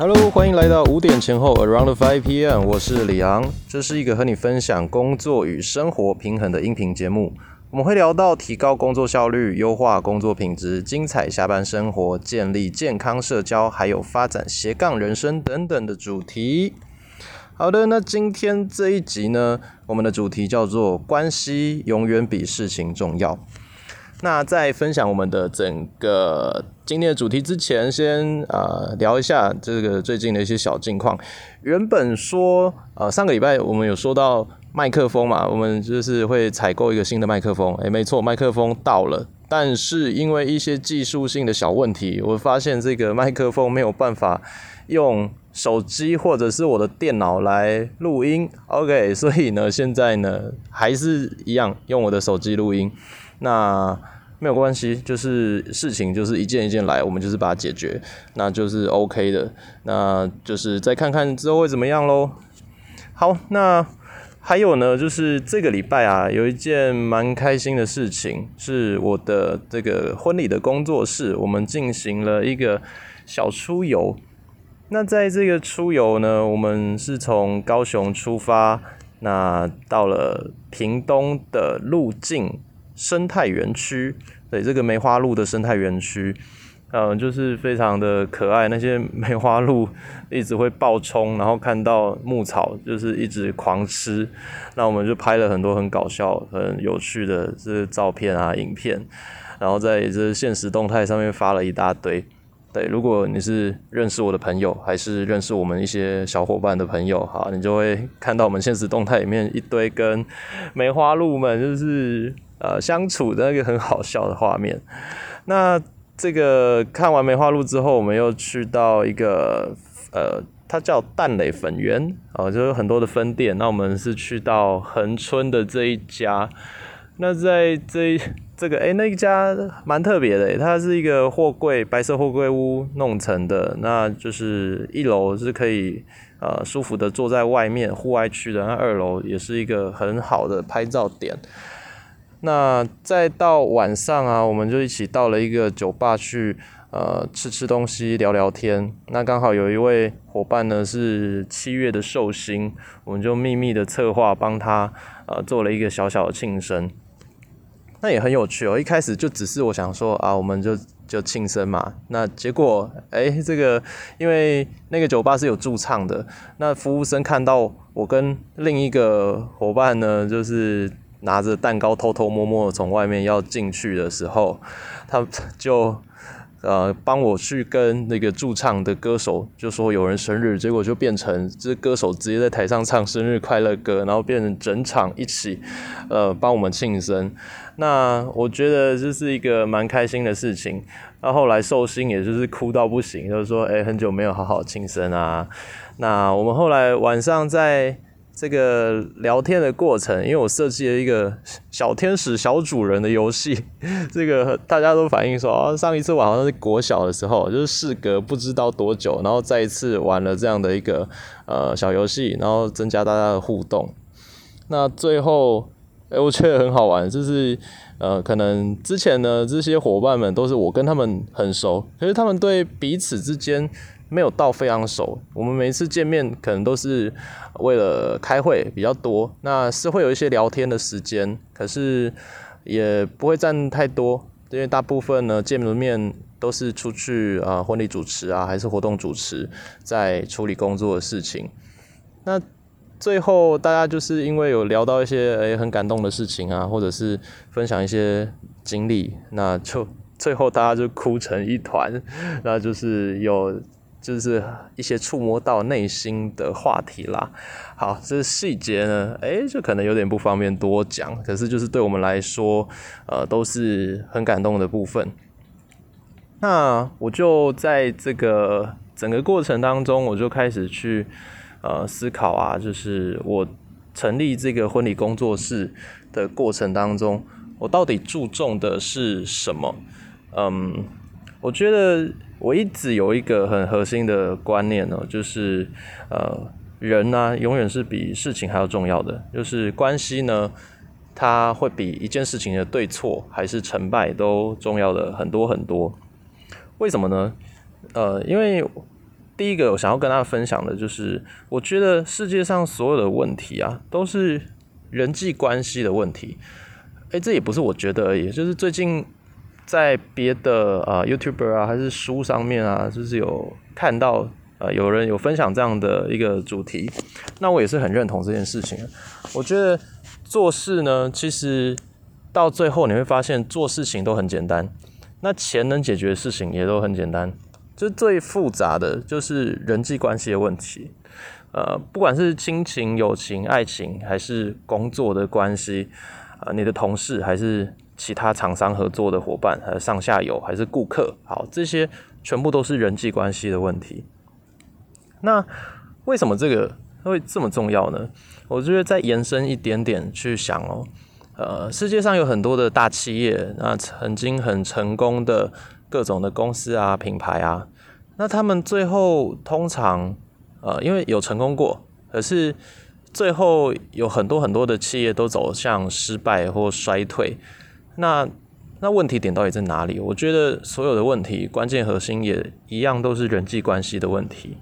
Hello，欢迎来到五点前后 Around Five PM，我是李昂。这是一个和你分享工作与生活平衡的音频节目。我们会聊到提高工作效率、优化工作品质、精彩下班生活、建立健康社交，还有发展斜杠人生等等的主题。好的，那今天这一集呢，我们的主题叫做“关系永远比事情重要”。那在分享我们的整个今天的主题之前，先呃聊一下这个最近的一些小近况。原本说呃上个礼拜我们有说到麦克风嘛，我们就是会采购一个新的麦克风。诶，没错，麦克风到了，但是因为一些技术性的小问题，我发现这个麦克风没有办法用手机或者是我的电脑来录音。OK，所以呢，现在呢还是一样用我的手机录音。那没有关系，就是事情就是一件一件来，我们就是把它解决，那就是 OK 的。那就是再看看之后会怎么样喽。好，那还有呢，就是这个礼拜啊，有一件蛮开心的事情，是我的这个婚礼的工作室，我们进行了一个小出游。那在这个出游呢，我们是从高雄出发，那到了屏东的路径。生态园区，对这个梅花鹿的生态园区，嗯，就是非常的可爱。那些梅花鹿一直会爆冲，然后看到牧草就是一直狂吃。那我们就拍了很多很搞笑、很有趣的这照片啊、影片，然后在这现实动态上面发了一大堆。对，如果你是认识我的朋友，还是认识我们一些小伙伴的朋友，好，你就会看到我们现实动态里面一堆跟梅花鹿们就是。呃，相处的那个很好笑的画面。那这个看完梅花鹿之后，我们又去到一个呃，它叫淡磊粉圆，哦，就有很多的分店。那我们是去到恒春的这一家。那在这这个哎，那一家蛮特别的，它是一个货柜白色货柜屋弄成的。那就是一楼是可以呃舒服的坐在外面户外区的，那二楼也是一个很好的拍照点。那再到晚上啊，我们就一起到了一个酒吧去，呃，吃吃东西，聊聊天。那刚好有一位伙伴呢是七月的寿星，我们就秘密的策划帮他，呃，做了一个小小的庆生。那也很有趣哦，一开始就只是我想说啊，我们就就庆生嘛。那结果，哎，这个因为那个酒吧是有驻唱的，那服务生看到我跟另一个伙伴呢，就是。拿着蛋糕偷偷摸摸从外面要进去的时候，他就呃帮我去跟那个驻唱的歌手就说有人生日，结果就变成这歌手直接在台上唱生日快乐歌，然后变成整场一起呃帮我们庆生。那我觉得这是一个蛮开心的事情。那后来寿星也就是哭到不行，就是说哎很久没有好好庆生啊。那我们后来晚上在。这个聊天的过程，因为我设计了一个小天使小主人的游戏，这个大家都反映说，啊，上一次玩好像是国小的时候，就是事隔不知道多久，然后再一次玩了这样的一个呃小游戏，然后增加大家的互动。那最后，哎，我觉得很好玩，就是呃，可能之前呢，这些伙伴们都是我跟他们很熟，可是他们对彼此之间。没有到非常熟，我们每一次见面可能都是为了开会比较多，那是会有一些聊天的时间，可是也不会占太多，因为大部分呢见了面都是出去啊婚礼主持啊，还是活动主持，在处理工作的事情。那最后大家就是因为有聊到一些诶很感动的事情啊，或者是分享一些经历，那就最后大家就哭成一团，那就是有。就是一些触摸到内心的话题啦。好，这细节呢，诶，就可能有点不方便多讲。可是就是对我们来说，呃，都是很感动的部分。那我就在这个整个过程当中，我就开始去呃思考啊，就是我成立这个婚礼工作室的过程当中，我到底注重的是什么？嗯，我觉得。我一直有一个很核心的观念呢，就是呃，人呢永远是比事情还要重要的，就是关系呢，它会比一件事情的对错还是成败都重要的很多很多。为什么呢？呃，因为第一个我想要跟大家分享的就是，我觉得世界上所有的问题啊，都是人际关系的问题。诶，这也不是我觉得而已，就是最近在别的啊 YouTuber 啊，还是书上面啊，就是有看到呃有人有分享这样的一个主题，那我也是很认同这件事情。我觉得做事呢，其实到最后你会发现做事情都很简单，那钱能解决的事情也都很简单。就最复杂的就是人际关系的问题，呃，不管是亲情、友情、爱情，还是工作的关系，啊，你的同事，还是其他厂商合作的伙伴，还是上下游，还是顾客，好，这些全部都是人际关系的问题。那为什么这个会这么重要呢？我觉得再延伸一点点去想哦，呃，世界上有很多的大企业，那曾经很成功的。各种的公司啊、品牌啊，那他们最后通常，呃，因为有成功过，可是最后有很多很多的企业都走向失败或衰退。那那问题点到底在哪里？我觉得所有的问题关键核心也一样，都是人际关系的问题。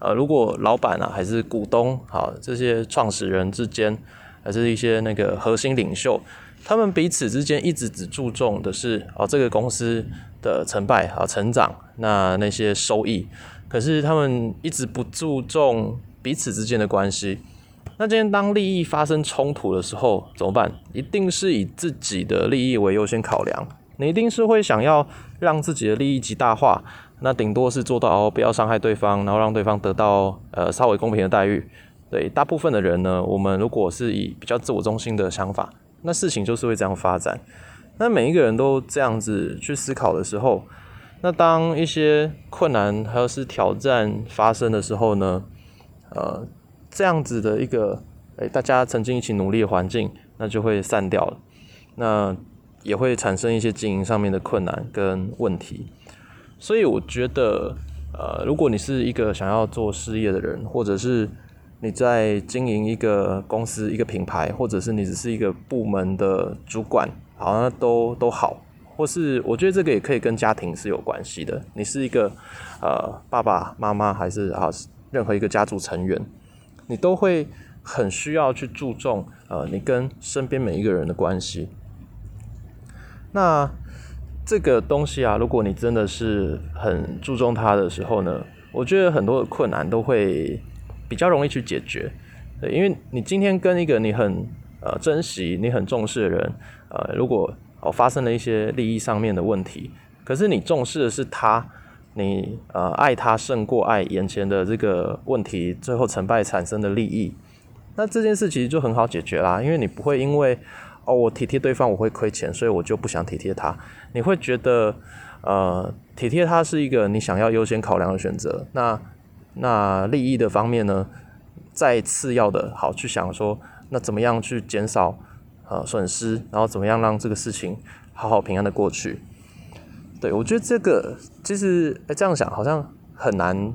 呃，如果老板啊，还是股东，好这些创始人之间，还是一些那个核心领袖。他们彼此之间一直只注重的是哦这个公司的成败啊成长那那些收益，可是他们一直不注重彼此之间的关系。那今天当利益发生冲突的时候怎么办？一定是以自己的利益为优先考量，你一定是会想要让自己的利益极大化。那顶多是做到哦不要伤害对方，然后让对方得到呃稍微公平的待遇。对大部分的人呢，我们如果是以比较自我中心的想法。那事情就是会这样发展。那每一个人都这样子去思考的时候，那当一些困难还有是挑战发生的时候呢？呃，这样子的一个诶，大家曾经一起努力的环境，那就会散掉了。那也会产生一些经营上面的困难跟问题。所以我觉得，呃，如果你是一个想要做事业的人，或者是你在经营一个公司、一个品牌，或者是你只是一个部门的主管，好像都都好，或是我觉得这个也可以跟家庭是有关系的。你是一个呃爸爸妈妈，还是啊任何一个家族成员，你都会很需要去注重呃你跟身边每一个人的关系。那这个东西啊，如果你真的是很注重它的时候呢，我觉得很多的困难都会。比较容易去解决，对，因为你今天跟一个你很呃珍惜、你很重视的人，呃，如果哦发生了一些利益上面的问题，可是你重视的是他，你呃爱他胜过爱眼前的这个问题，最后成败产生的利益，那这件事其实就很好解决啦，因为你不会因为哦我体贴对方我会亏钱，所以我就不想体贴他，你会觉得呃体贴他是一个你想要优先考量的选择，那。那利益的方面呢，再次要的好去想说，那怎么样去减少呃损失，然后怎么样让这个事情好好平安的过去？对我觉得这个其实哎这样想好像很难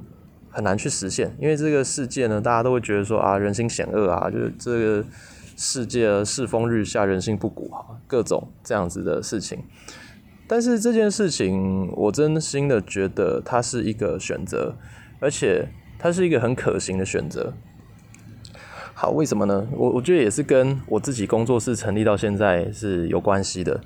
很难去实现，因为这个世界呢，大家都会觉得说啊人心险恶啊，就是这个世界世风日下，人心不古哈，各种这样子的事情。但是这件事情，我真心的觉得它是一个选择。而且它是一个很可行的选择。好，为什么呢？我我觉得也是跟我自己工作室成立到现在是有关系的。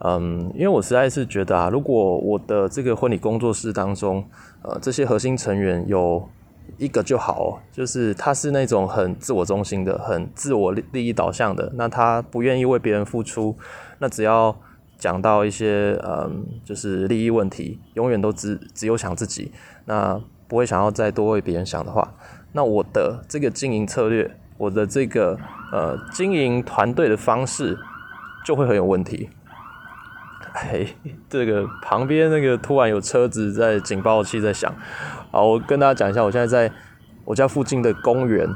嗯，因为我实在是觉得啊，如果我的这个婚礼工作室当中，呃，这些核心成员有一个就好，就是他是那种很自我中心的、很自我利益导向的，那他不愿意为别人付出，那只要讲到一些嗯，就是利益问题，永远都只只有想自己，那。不会想要再多为别人想的话，那我的这个经营策略，我的这个呃经营团队的方式就会很有问题。嘿，这个旁边那个突然有车子在警报器在响，好，我跟大家讲一下，我现在在我家附近的公园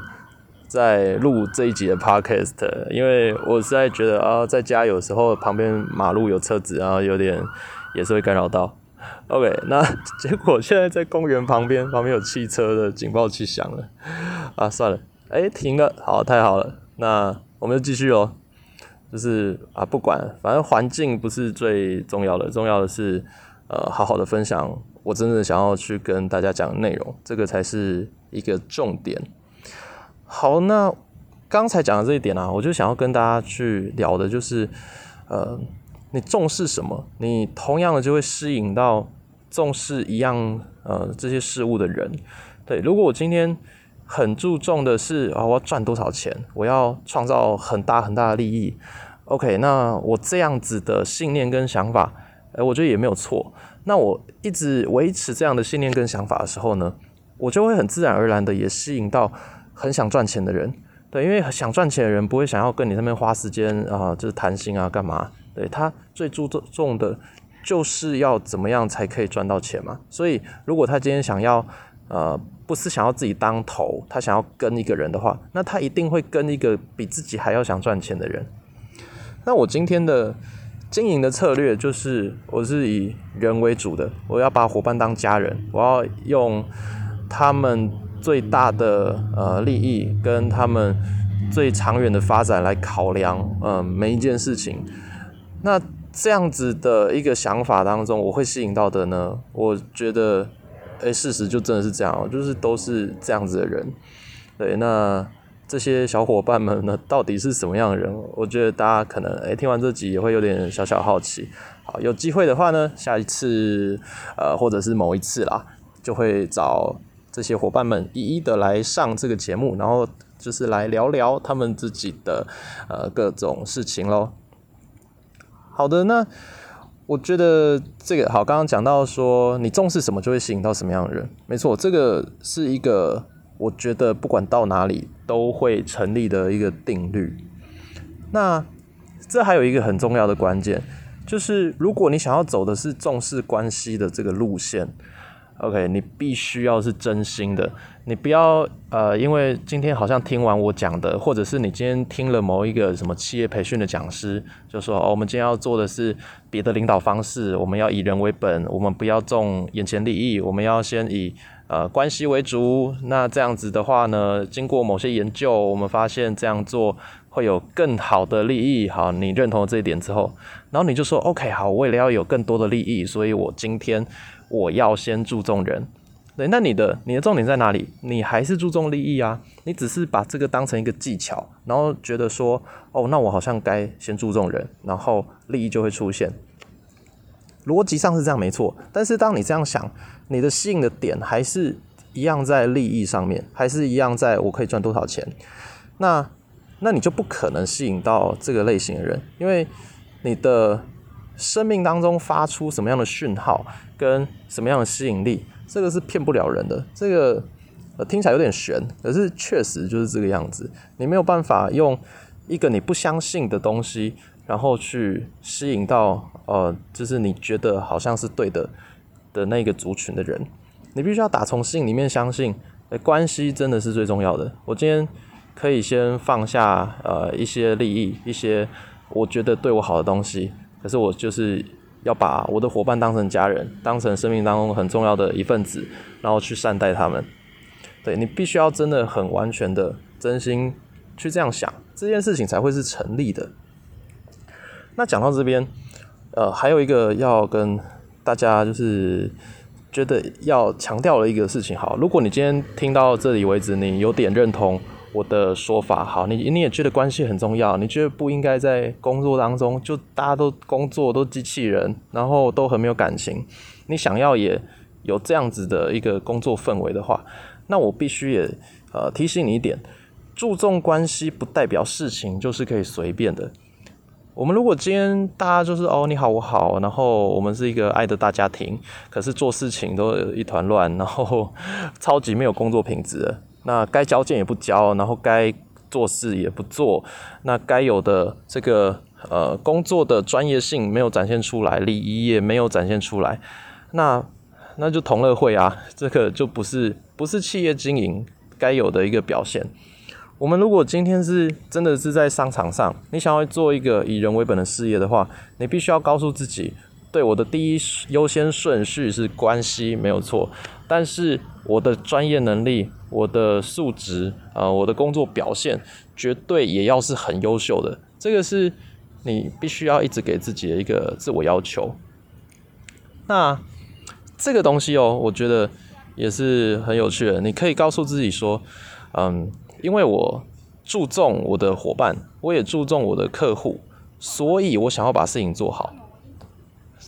在录这一集的 podcast，因为我实在觉得啊，在家有时候旁边马路有车子，然后有点也是会干扰到。OK，那结果现在在公园旁边，旁边有汽车的警报器响了，啊，算了，哎，停了，好，太好了，那我们就继续哦，就是啊，不管，反正环境不是最重要的，重要的是，呃好好的分享我真正想要去跟大家讲的内容，这个才是一个重点。好，那刚才讲的这一点啊，我就想要跟大家去聊的，就是呃，你重视什么，你同样的就会吸引到重视一样呃这些事物的人。对，如果我今天很注重的是啊，我要赚多少钱，我要创造很大很大的利益。OK，那我这样子的信念跟想法，哎，我觉得也没有错。那我一直维持这样的信念跟想法的时候呢，我就会很自然而然的也吸引到很想赚钱的人。对，因为想赚钱的人不会想要跟你那边花时间啊，就是谈心啊，干嘛？对他最注重的，就是要怎么样才可以赚到钱嘛。所以，如果他今天想要，呃，不是想要自己当头，他想要跟一个人的话，那他一定会跟一个比自己还要想赚钱的人。那我今天的经营的策略就是，我是以人为主的，我要把伙伴当家人，我要用他们最大的呃利益跟他们最长远的发展来考量，嗯，每一件事情。那这样子的一个想法当中，我会吸引到的呢？我觉得，哎，事实就真的是这样，就是都是这样子的人。对，那。这些小伙伴们呢，到底是什么样的人？我觉得大家可能诶听完这集也会有点小小好奇。好，有机会的话呢，下一次呃，或者是某一次啦，就会找这些伙伴们一一的来上这个节目，然后就是来聊聊他们自己的呃各种事情喽。好的，那我觉得这个好，刚刚讲到说你重视什么就会吸引到什么样的人，没错，这个是一个。我觉得不管到哪里都会成立的一个定律。那这还有一个很重要的关键，就是如果你想要走的是重视关系的这个路线，OK，你必须要是真心的。你不要呃，因为今天好像听完我讲的，或者是你今天听了某一个什么企业培训的讲师，就说哦，我们今天要做的是别的领导方式，我们要以人为本，我们不要重眼前利益，我们要先以。呃，关系为主，那这样子的话呢，经过某些研究，我们发现这样做会有更好的利益。好，你认同了这一点之后，然后你就说，OK，好，为了要有更多的利益，所以我今天我要先注重人。对，那你的你的重点在哪里？你还是注重利益啊？你只是把这个当成一个技巧，然后觉得说，哦，那我好像该先注重人，然后利益就会出现。逻辑上是这样没错，但是当你这样想，你的吸引的点还是一样在利益上面，还是一样在我可以赚多少钱，那那你就不可能吸引到这个类型的人，因为你的生命当中发出什么样的讯号跟什么样的吸引力，这个是骗不了人的。这个呃听起来有点悬，可是确实就是这个样子，你没有办法用一个你不相信的东西。然后去吸引到呃，就是你觉得好像是对的的那个族群的人，你必须要打从心里面相信，关系真的是最重要的。我今天可以先放下呃一些利益，一些我觉得对我好的东西，可是我就是要把我的伙伴当成家人，当成生命当中很重要的一份子，然后去善待他们。对你必须要真的很完全的真心去这样想，这件事情才会是成立的。那讲到这边，呃，还有一个要跟大家就是觉得要强调的一个事情，好，如果你今天听到这里为止，你有点认同我的说法，好，你你也觉得关系很重要，你觉得不应该在工作当中就大家都工作都机器人，然后都很没有感情，你想要也有这样子的一个工作氛围的话，那我必须也呃提醒你一点，注重关系不代表事情就是可以随便的。我们如果今天大家就是哦你好我好，然后我们是一个爱的大家庭，可是做事情都一团乱，然后超级没有工作品质，那该交件也不交，然后该做事也不做，那该有的这个呃工作的专业性没有展现出来，礼仪也没有展现出来，那那就同乐会啊，这个就不是不是企业经营该有的一个表现。我们如果今天是真的是在商场上，你想要做一个以人为本的事业的话，你必须要告诉自己，对我的第一优先顺序是关系没有错，但是我的专业能力、我的素质啊、我的工作表现，绝对也要是很优秀的。这个是你必须要一直给自己的一个自我要求。那这个东西哦，我觉得也是很有趣的。你可以告诉自己说，嗯，因为我注重我的伙伴，我也注重我的客户，所以我想要把事情做好。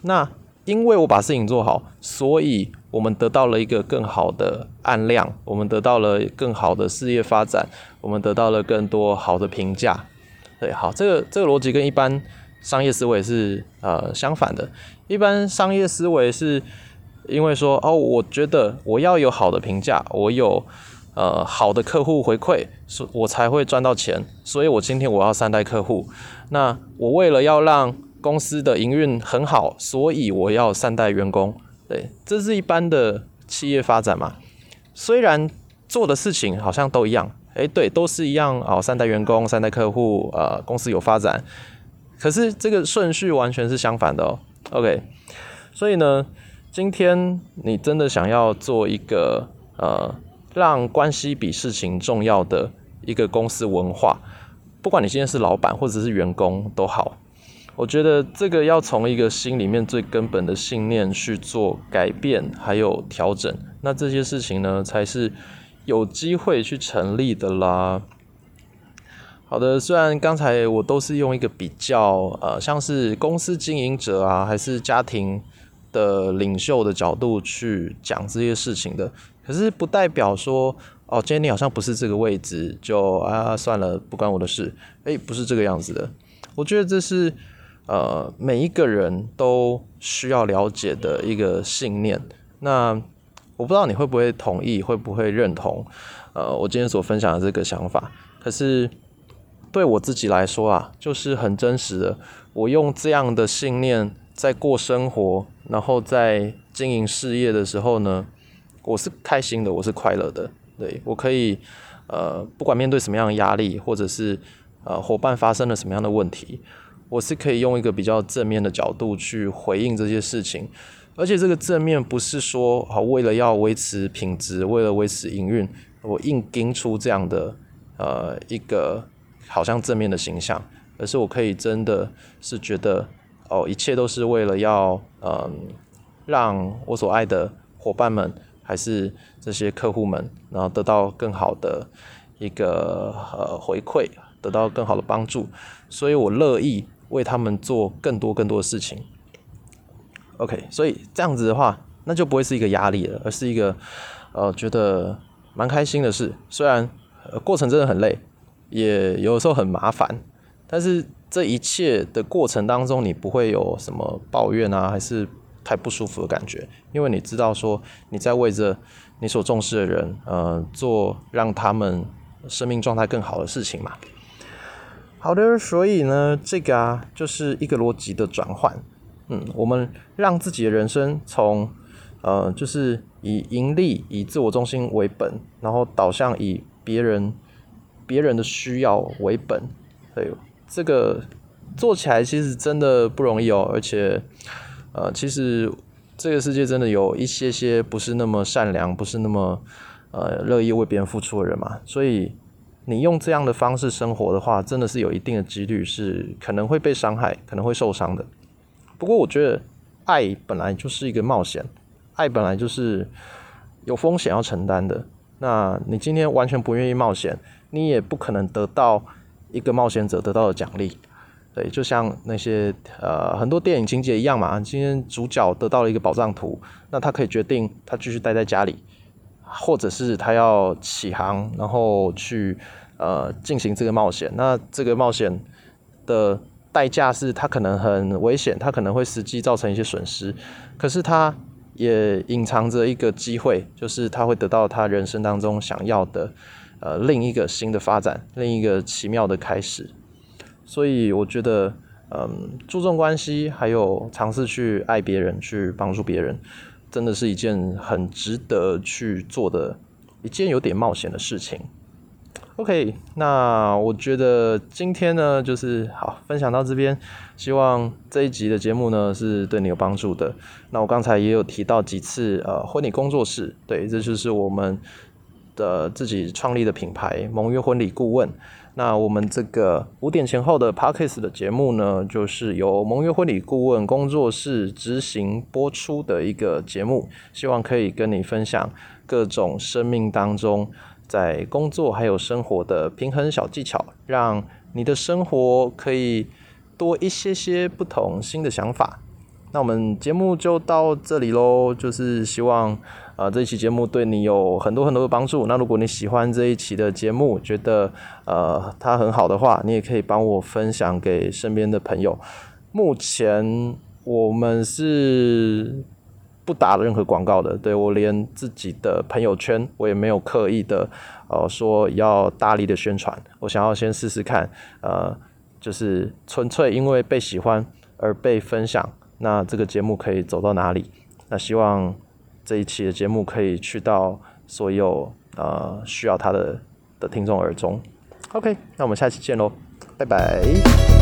那因为我把事情做好，所以我们得到了一个更好的案量，我们得到了更好的事业发展，我们得到了更多好的评价。对，好，这个这个逻辑跟一般商业思维是呃相反的。一般商业思维是因为说哦，我觉得我要有好的评价，我有呃好的客户回馈，所我才会赚到钱。所以我今天我要善待客户。那我为了要让公司的营运很好，所以我要善待员工。对，这是一般的企业发展嘛。虽然做的事情好像都一样，诶，对，都是一样哦，善待员工，善待客户，呃，公司有发展。可是这个顺序完全是相反的哦。OK，所以呢，今天你真的想要做一个呃，让关系比事情重要的一个公司文化，不管你今天是老板或者是员工都好。我觉得这个要从一个心里面最根本的信念去做改变，还有调整，那这些事情呢，才是有机会去成立的啦。好的，虽然刚才我都是用一个比较呃，像是公司经营者啊，还是家庭的领袖的角度去讲这些事情的，可是不代表说哦，今天你好像不是这个位置，就啊算了，不关我的事。诶，不是这个样子的。我觉得这是。呃，每一个人都需要了解的一个信念。那我不知道你会不会同意，会不会认同？呃，我今天所分享的这个想法。可是对我自己来说啊，就是很真实的。我用这样的信念在过生活，然后在经营事业的时候呢，我是开心的，我是快乐的。对我可以，呃，不管面对什么样的压力，或者是呃伙伴发生了什么样的问题。我是可以用一个比较正面的角度去回应这些事情，而且这个正面不是说好为了要维持品质，为了维持营运，我硬盯出这样的呃一个好像正面的形象，而是我可以真的是觉得哦，一切都是为了要嗯让我所爱的伙伴们，还是这些客户们，然后得到更好的一个呃回馈，得到更好的帮助，所以我乐意。为他们做更多更多的事情，OK，所以这样子的话，那就不会是一个压力了，而是一个呃觉得蛮开心的事。虽然过程真的很累，也有时候很麻烦，但是这一切的过程当中，你不会有什么抱怨啊，还是太不舒服的感觉，因为你知道说你在为着你所重视的人，呃，做让他们生命状态更好的事情嘛。好的，所以呢，这个啊，就是一个逻辑的转换。嗯，我们让自己的人生从呃，就是以盈利、以自我中心为本，然后导向以别人、别人的需要为本。对，这个做起来其实真的不容易哦。而且，呃，其实这个世界真的有一些些不是那么善良、不是那么呃乐意为别人付出的人嘛，所以。你用这样的方式生活的话，真的是有一定的几率是可能会被伤害，可能会受伤的。不过我觉得爱本来就是一个冒险，爱本来就是有风险要承担的。那你今天完全不愿意冒险，你也不可能得到一个冒险者得到的奖励。对，就像那些呃很多电影情节一样嘛，今天主角得到了一个宝藏图，那他可以决定他继续待在家里。或者是他要起航，然后去呃进行这个冒险。那这个冒险的代价是他可能很危险，他可能会实际造成一些损失。可是他也隐藏着一个机会，就是他会得到他人生当中想要的呃另一个新的发展，另一个奇妙的开始。所以我觉得，嗯，注重关系，还有尝试去爱别人，去帮助别人。真的是一件很值得去做的一件有点冒险的事情。OK，那我觉得今天呢，就是好分享到这边，希望这一集的节目呢是对你有帮助的。那我刚才也有提到几次，呃，婚礼工作室，对，这就是我们的自己创立的品牌——盟约婚礼顾问。那我们这个五点前后的 Parkes 的节目呢，就是由盟约婚礼顾问工作室执行播出的一个节目，希望可以跟你分享各种生命当中在工作还有生活的平衡小技巧，让你的生活可以多一些些不同新的想法。那我们节目就到这里喽，就是希望呃这一期节目对你有很多很多的帮助。那如果你喜欢这一期的节目，觉得呃它很好的话，你也可以帮我分享给身边的朋友。目前我们是不打任何广告的，对我连自己的朋友圈我也没有刻意的呃说要大力的宣传，我想要先试试看，呃，就是纯粹因为被喜欢而被分享。那这个节目可以走到哪里？那希望这一期的节目可以去到所有呃需要它的的听众耳中。OK，那我们下期见喽，拜拜。